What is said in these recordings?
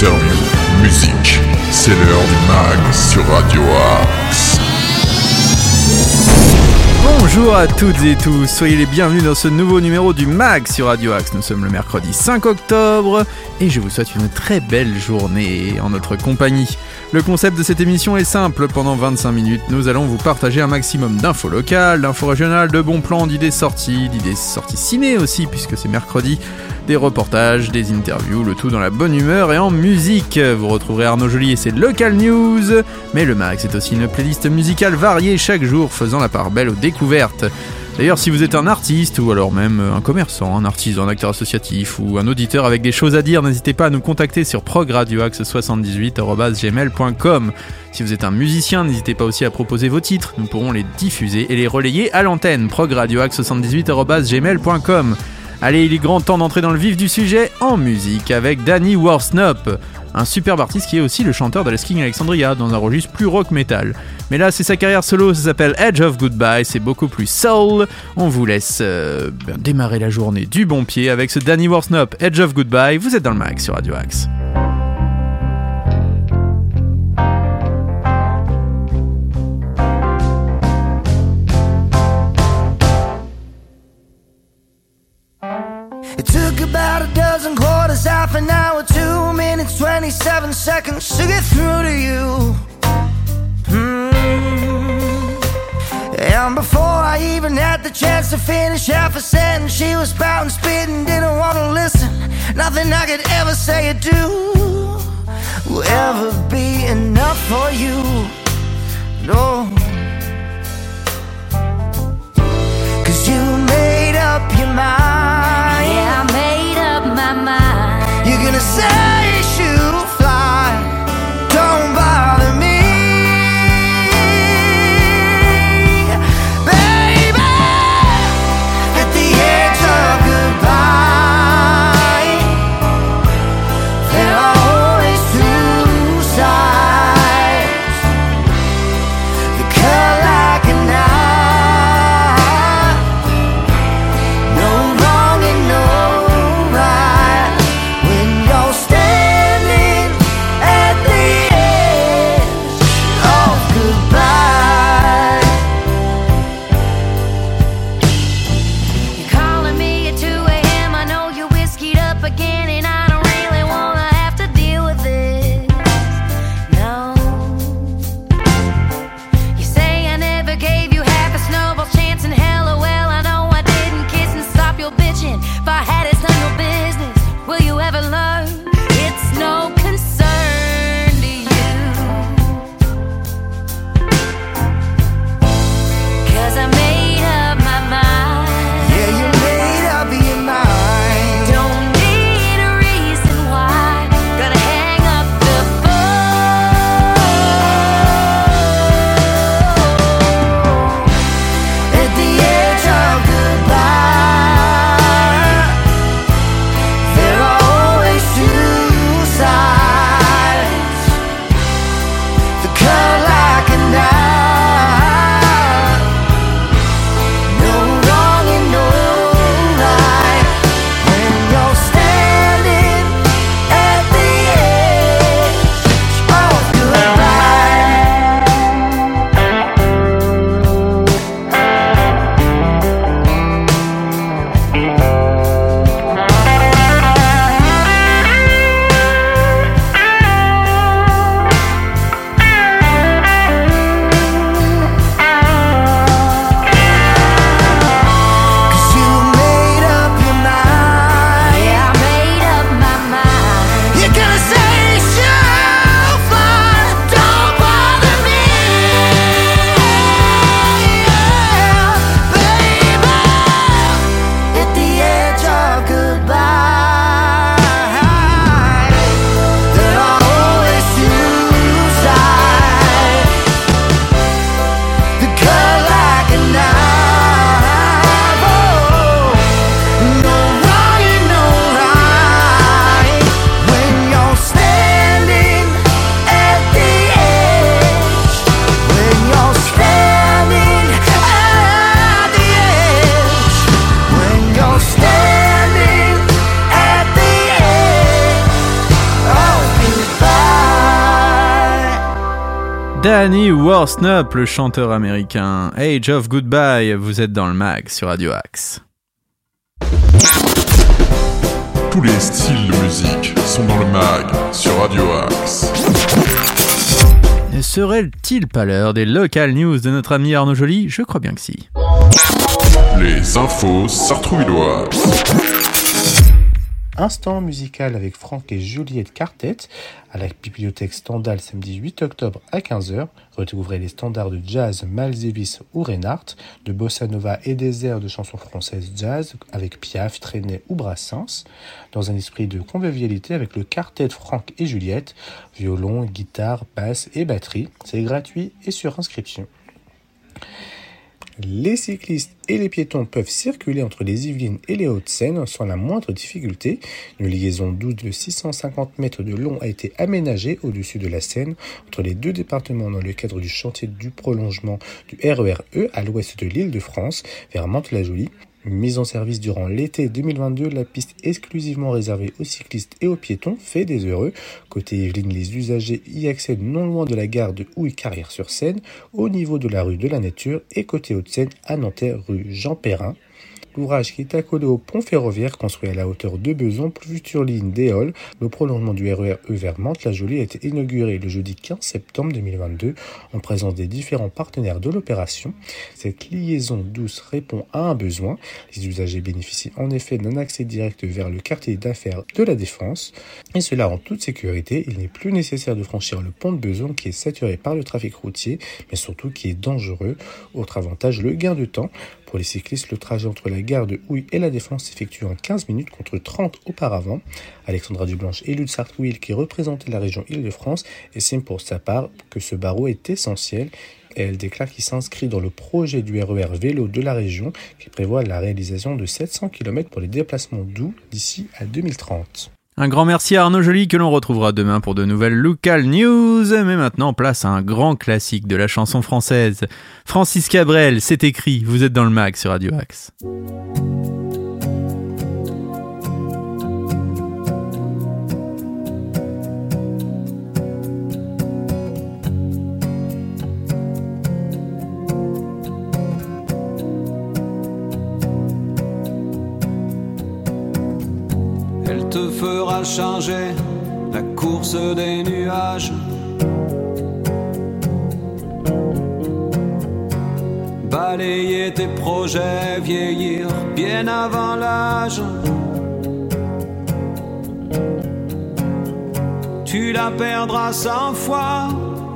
interviews, musique. C'est l'heure du mag sur Radio Axe. Bonjour à toutes et tous, soyez les bienvenus dans ce nouveau numéro du MAG sur Radio Axe. Nous sommes le mercredi 5 octobre et je vous souhaite une très belle journée en notre compagnie. Le concept de cette émission est simple, pendant 25 minutes, nous allons vous partager un maximum d'infos locales, d'infos régionales, de bons plans, d'idées sorties, d'idées sorties ciné aussi puisque c'est mercredi, des reportages, des interviews, le tout dans la bonne humeur et en musique. Vous retrouverez Arnaud Joly et ses local news, mais le MAG c'est aussi une playlist musicale variée chaque jour faisant la part belle aux découvertes. D'ailleurs, si vous êtes un artiste ou alors même un commerçant, un artisan, un acteur associatif ou un auditeur avec des choses à dire, n'hésitez pas à nous contacter sur progradioaxe78.com. Si vous êtes un musicien, n'hésitez pas aussi à proposer vos titres, nous pourrons les diffuser et les relayer à l'antenne progradioaxe78.gmail.com. Allez, il est grand temps d'entrer dans le vif du sujet en musique avec Danny Warsnop, un superbe artiste qui est aussi le chanteur de la Alexandria dans un registre plus rock metal. Mais là, c'est sa carrière solo, ça s'appelle Edge of Goodbye, c'est beaucoup plus soul. On vous laisse euh, ben, démarrer la journée du bon pied avec ce Danny Warsnop, Edge of Goodbye. Vous êtes dans le max sur Radio Axe. It took about a dozen quarters, half an hour, two minutes, 27 seconds to get through to you. Hmm. And before I even had the chance to finish half a sentence, she was spouting, spitting, didn't want to listen. Nothing I could ever say or do will ever be enough for you. No. Cause you made up your mind. Danny Worsnop, le chanteur américain. Age of Goodbye, vous êtes dans le mag sur Radio Axe. Tous les styles de musique sont dans le mag sur Radio Axe. Ne serait-il pas l'heure des local news de notre ami Arnaud Joly? Je crois bien que si. Les infos sartrouilloises. Instant musical avec Franck et Juliette Cartet à la bibliothèque Stendhal samedi 8 octobre à 15h. Retrouverez les standards de jazz Miles Davis ou Reinhardt, de bossa nova et des airs de chansons françaises jazz avec Piaf, Trenet ou Brassens, dans un esprit de convivialité avec le quartet Franck et Juliette, violon, guitare, basse et batterie. C'est gratuit et sur inscription. Les cyclistes et les piétons peuvent circuler entre les Yvelines et les Hauts-de-Seine sans la moindre difficulté. Une liaison douce de 650 mètres de long a été aménagée au-dessus de la Seine entre les deux départements dans le cadre du chantier du prolongement du RER E à l'ouest de l'île de France vers Mantes-la-Jolie. Mise en service durant l'été 2022, la piste exclusivement réservée aux cyclistes et aux piétons fait des heureux. Côté Yvelines, les usagers y accèdent non loin de la gare de Houille-Carrière-sur-Seine, au niveau de la rue de la Nature, et côté Haute-Seine, à Nanterre, rue Jean Perrin. L'ouvrage qui est accolé au pont ferroviaire construit à la hauteur de Beson, future ligne d'Éole, le prolongement du RER E vers Mantes-la-Jolie a été inauguré le jeudi 15 septembre 2022 en présence des différents partenaires de l'opération. Cette liaison douce répond à un besoin. Les usagers bénéficient en effet d'un accès direct vers le quartier d'affaires de la Défense et cela en toute sécurité. Il n'est plus nécessaire de franchir le pont de Beson qui est saturé par le trafic routier mais surtout qui est dangereux. Autre avantage, le gain de temps. Pour les cyclistes, le trajet entre la gare de Houille et la Défense s'effectue en 15 minutes contre 30 auparavant. Alexandra Dublanche, élue de Sartrouville qui représentait la région Île-de-France, estime pour sa part que ce barreau est essentiel et elle déclare qu'il s'inscrit dans le projet du RER vélo de la région qui prévoit la réalisation de 700 km pour les déplacements doux d'ici à 2030. Un grand merci à Arnaud Joly que l'on retrouvera demain pour de nouvelles local news. Mais maintenant, place à un grand classique de la chanson française. Francis Cabrel, c'est écrit, vous êtes dans le mag sur Radio Axe. Te fera changer la course des nuages. Balayer tes projets, vieillir bien avant l'âge. Tu la perdras cent fois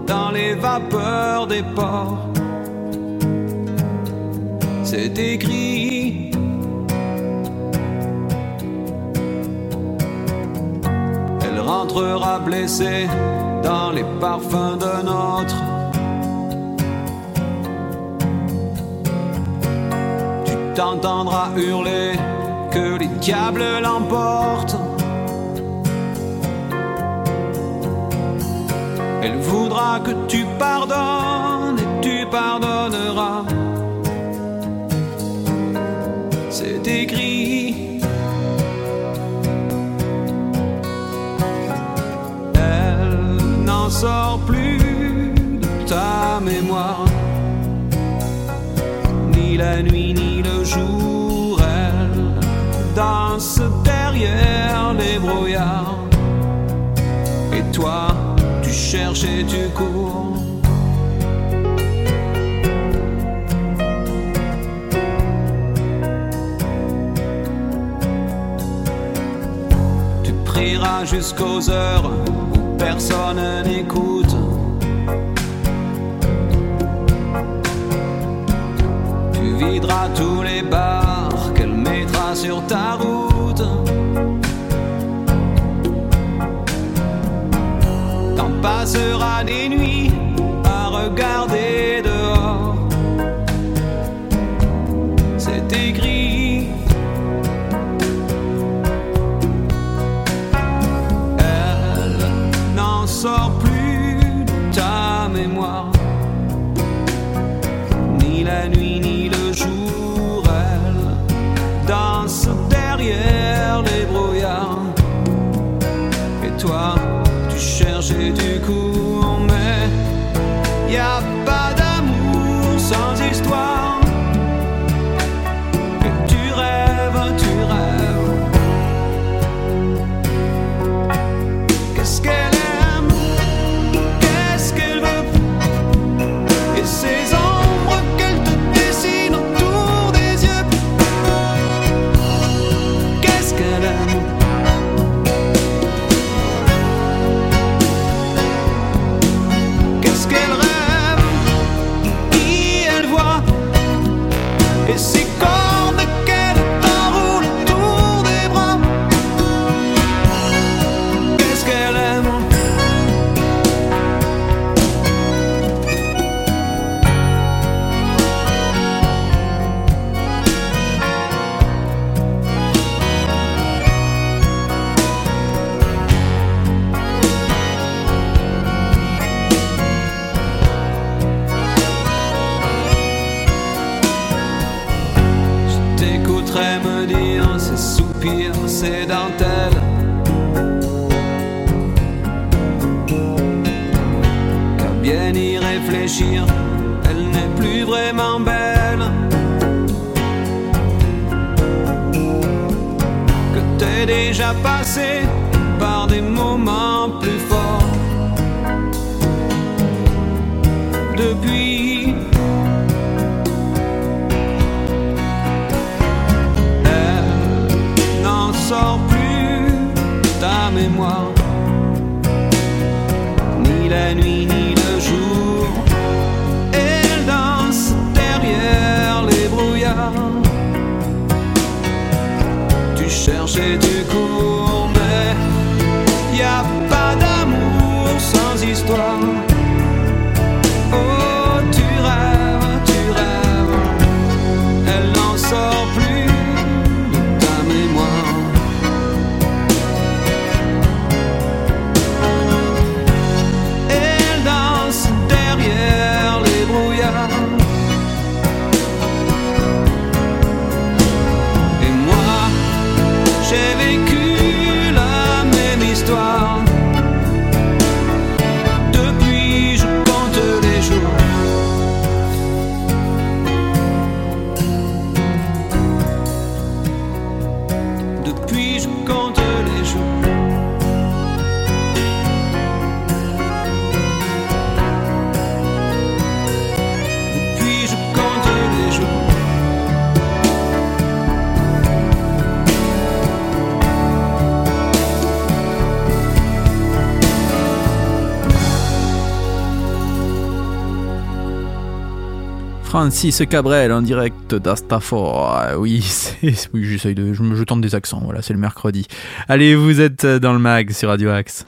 dans les vapeurs des ports. C'est écrit. Blessée dans les parfums d'un autre. Tu t'entendras hurler que les diables l'emportent. Elle voudra que tu pardonnes et tu pardonneras. Plus de ta mémoire. Ni la nuit ni le jour, elle danse derrière les brouillards. Et toi, tu cherches et tu cours. Tu prieras jusqu'aux heures personne n'écoute. Tu videras tous les bars qu'elle mettra sur ta route. T'en passeras des nuits à regarder dehors. Sort plus de ta mémoire. Ni la nuit ni le jour, elle danse derrière les brouillards. Et toi, tu cherches et tu cours, Tu cherches et Francis Cabrel en direct d'Astafort. Ah Oui, oui, j'essaye de, je, je tente des accents. Voilà, c'est le mercredi. Allez, vous êtes dans le mag sur Radio Axe.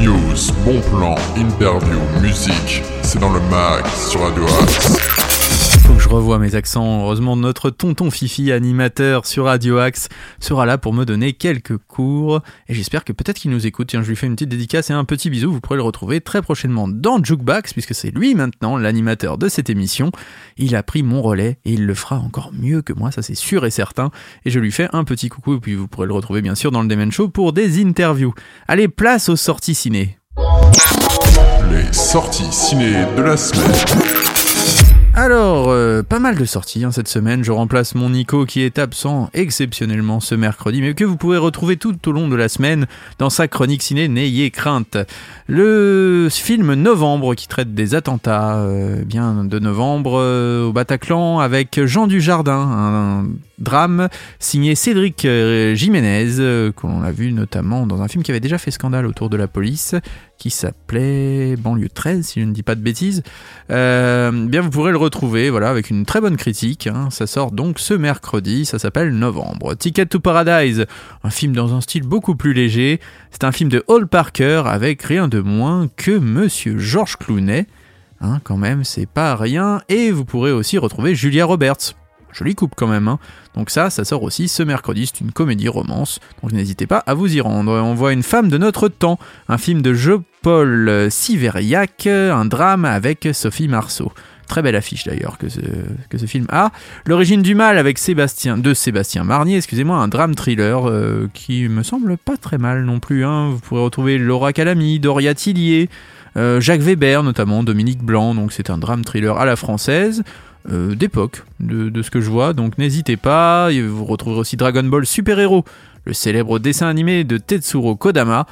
News, bon plan, interview, musique, c'est dans le mag sur Radio Axe. Faut que je revoie mes accents. Heureusement, notre tonton Fifi, animateur sur Radio Axe, sera là pour me donner quelques cours. Et j'espère que peut-être qu'il nous écoute. Tiens, je lui fais une petite dédicace et un petit bisou. Vous pourrez le retrouver très prochainement dans Jukebox, puisque c'est lui maintenant l'animateur de cette émission. Il a pris mon relais et il le fera encore mieux que moi, ça c'est sûr et certain. Et je lui fais un petit coucou. Et puis vous pourrez le retrouver bien sûr dans le Demen Show pour des interviews. Allez, place aux sorties ciné. Les sorties ciné de la semaine. Alors, euh, pas mal de sorties hein, cette semaine. Je remplace mon Nico qui est absent exceptionnellement ce mercredi, mais que vous pourrez retrouver tout au long de la semaine dans sa chronique ciné N'ayez crainte. Le film Novembre qui traite des attentats euh, bien de novembre euh, au Bataclan avec Jean Dujardin, drame signé Cédric euh, Jiménez, euh, que l'on a vu notamment dans un film qui avait déjà fait scandale autour de la police, qui s'appelait Banlieue 13, si je ne dis pas de bêtises. Euh, bien, vous pourrez le retrouver, voilà, avec une très bonne critique. hein. Ça sort donc ce mercredi, ça s'appelle Novembre. Ticket to Paradise, un film dans un style beaucoup plus léger. C'est un film de Hall Parker avec rien de moins que Monsieur Georges Clooney. Hein, quand même, c'est pas rien. Et vous pourrez aussi retrouver Julia Roberts. Jolie coupe quand même. Hein. Donc ça, ça sort aussi ce mercredi. C'est une comédie romance. Donc n'hésitez pas à vous y rendre. On voit une femme de notre temps. Un film de Jean-Paul Siveriac. Un drame avec Sophie Marceau. Très belle affiche d'ailleurs que ce, que ce film a. L'origine du mal avec Sébastien, de Sébastien Marnier, excusez-moi, un drame thriller euh, qui me semble pas très mal non plus. hein. Vous pourrez retrouver Laura Calamy, Doria Tillier, euh, Jacques Weber notamment, Dominique Blanc, donc c'est un drame thriller à la française. Euh, d'époque, de, ce que je vois, donc n'hésitez pas, vous retrouverez aussi Dragon Ball Super Hero, le célèbre dessin animé de Tetsuro Kodama,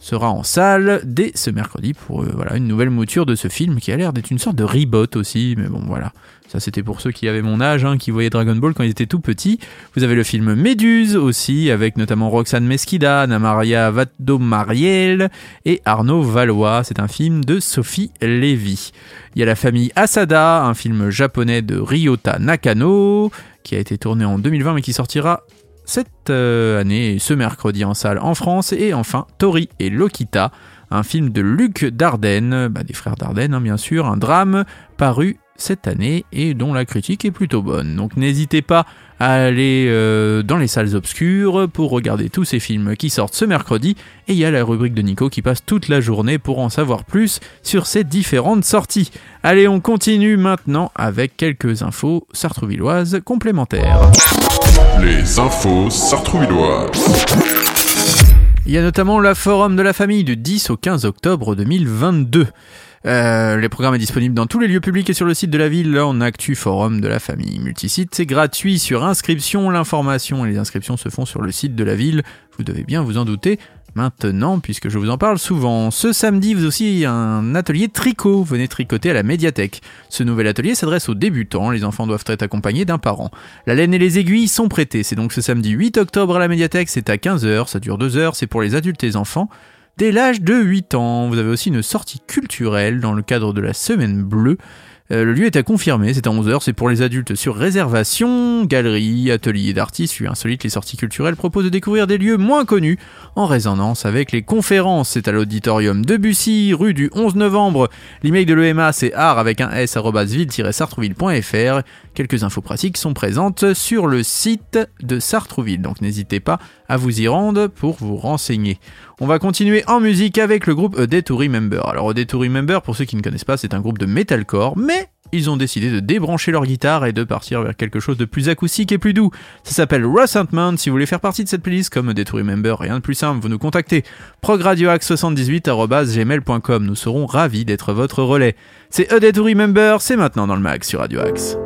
sera en salle dès ce mercredi pour euh, une nouvelle mouture de ce film qui a l'air d'être une sorte de reboot aussi, mais bon voilà, ça c'était pour ceux qui avaient mon âge, hein, qui voyaient Dragon Ball quand ils étaient tout petits. Vous avez le film Méduse aussi, avec notamment Roxane Mesquida, Anna Maria Vado-Mariel et Arnaud Valois. C'est un film de Sophie Lévy. Il y a La famille Asada, un film japonais de Ryota Nakano, qui a été tourné en 2020 mais qui sortira cette euh, année, ce mercredi en salle en France. Et enfin, Tori et Lokita, un film de Luc Dardenne, bah, des frères Dardenne hein, bien sûr, un drame paru cette année et dont la critique est plutôt bonne. Donc n'hésitez pas à aller euh, dans les salles obscures pour regarder tous ces films qui sortent ce mercredi et il y a la rubrique de Nico qui passe toute la journée pour en savoir plus sur ces différentes sorties. Allez, on continue maintenant avec quelques infos sartrouvilloises complémentaires. Les infos sartrouvilloises. Il y a notamment la forum de la famille du 10 au 15 octobre 2022. Euh, le programme est disponible dans tous les lieux publics et sur le site de la ville en Actu Forum de la famille. Multisite, c'est gratuit sur inscription. L'information et les inscriptions se font sur le site de la ville. Vous devez bien vous en douter. Maintenant, puisque je vous en parle souvent, ce samedi, vous aussi un atelier tricot. Venez tricoter à la médiathèque. Ce nouvel atelier s'adresse aux débutants. Les enfants doivent être accompagnés d'un parent. La laine et les aiguilles sont prêtées. C'est donc ce samedi 8 octobre à la médiathèque. C'est à 15h. Ça dure 2 heures. C'est pour les adultes et les enfants. Dès l'âge de 8 ans, vous avez aussi une sortie culturelle dans le cadre de la Semaine Bleue. Euh, le lieu est à confirmer, c'est à 11h, c'est pour les adultes sur réservation, galeries, ateliers d'artistes, insolites, les sorties culturelles proposent de découvrir des lieux moins connus en résonance avec les conférences. C'est à l'auditorium de Bussy, rue du 11 novembre. L'email de l'EMA c'est art avec un s ville-sartrouville.fr. Quelques infos pratiques sont présentes sur le site de Sartrouville, donc n'hésitez pas à vous y rendre pour vous renseigner. On va continuer en musique avec le groupe A Day. Alors A Day to Remember, pour ceux qui ne connaissent pas, c'est un groupe de metalcore, mais ils ont décidé de débrancher leur guitare et de partir vers quelque chose de plus acoustique et plus doux. Ça s'appelle Resentment. Si vous voulez faire partie de cette playlist comme Day to rien de plus simple, vous nous contactez progradioax78.gmail.com. Nous serons ravis d'être votre relais. C'est A Day to Remember, c'est maintenant dans le mag sur Radio Axe.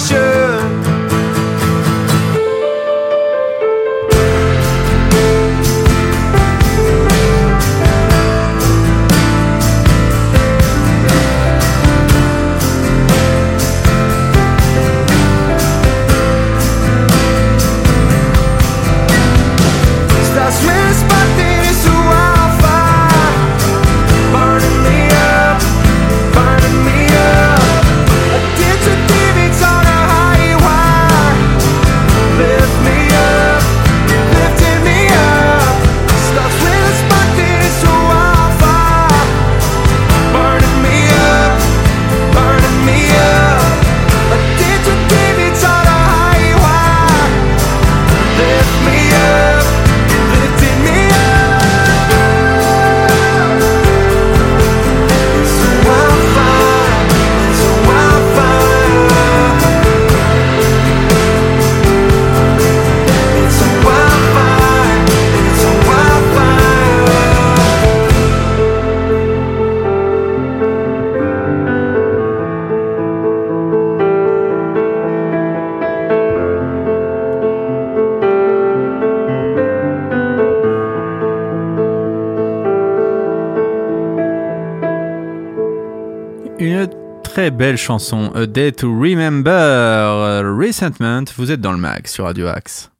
structure. Très belle chanson, A Day to Remember, Resentment, vous êtes dans le mag sur Radio Axe.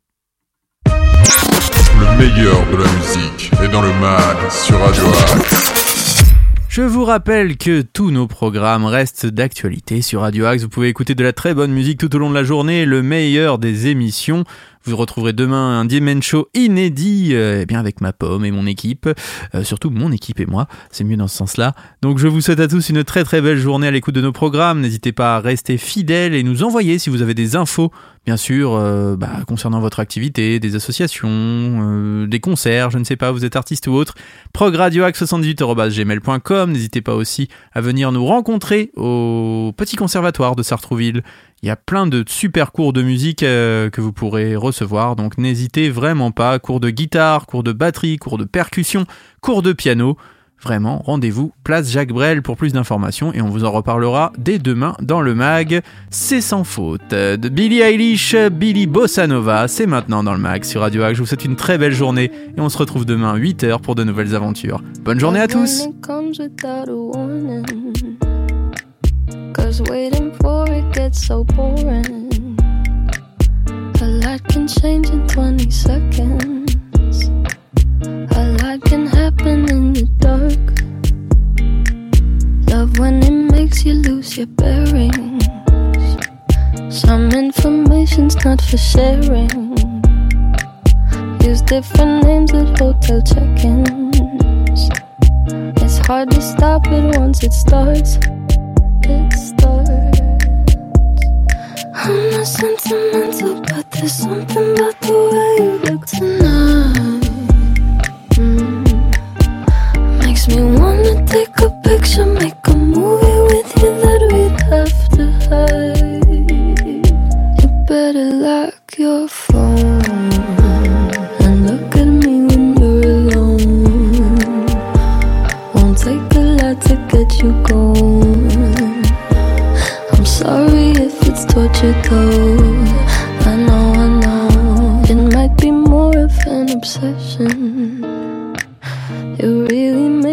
Le meilleur de la musique est dans le mag sur Radio Axe. Je vous rappelle que tous nos programmes restent d'actualité sur Radio Axe. Vous pouvez écouter de la très bonne musique tout au long de la journée, le meilleur des émissions. Vous retrouverez demain un Diamond Show inédit euh, eh bien avec ma pomme et mon équipe, euh, surtout mon équipe et moi, c'est mieux dans ce sens-là. Donc je vous souhaite à tous une très très belle journée à l'écoute de nos programmes. N'hésitez pas à rester fidèles et nous envoyer si vous avez des infos, bien sûr, euh, bah, concernant votre activité, des associations, des concerts, je ne sais pas, vous êtes artiste ou autre. progradioaxe78.gmail.com. N'hésitez pas aussi à venir nous rencontrer au Petit Conservatoire de Sartrouville. Il y a plein de super cours de musique euh, que vous pourrez recevoir, donc n'hésitez vraiment pas. Cours de guitare, cours de batterie, cours de percussion, cours de piano. Vraiment, rendez-vous place Jacques Brel pour plus d'informations et on vous en reparlera dès demain dans le mag. C'est sans faute. De Billie Eilish, Billy Bossa Nova, c'est maintenant dans le mag sur Radio Axe. Je vous souhaite une très belle journée et on se retrouve demain 8h pour de nouvelles aventures. Bonne journée à tous! Cause waiting for it gets so boring. A lot can change in 20 seconds. A lot can happen in the dark. Love when it makes you lose your bearings. Some information's not for sharing. Use different names at hotel check ins. It's hard to stop it once it starts it starts. I'm not sentimental, but there's something about the way you look tonight.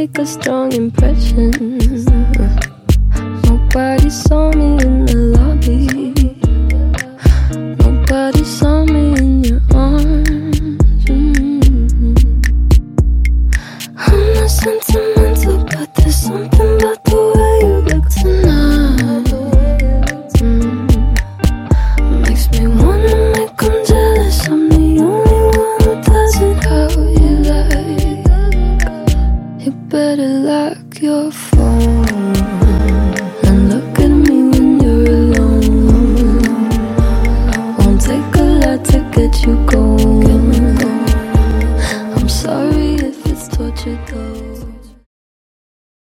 Make a strong impression. Nobody saw me in the lobby.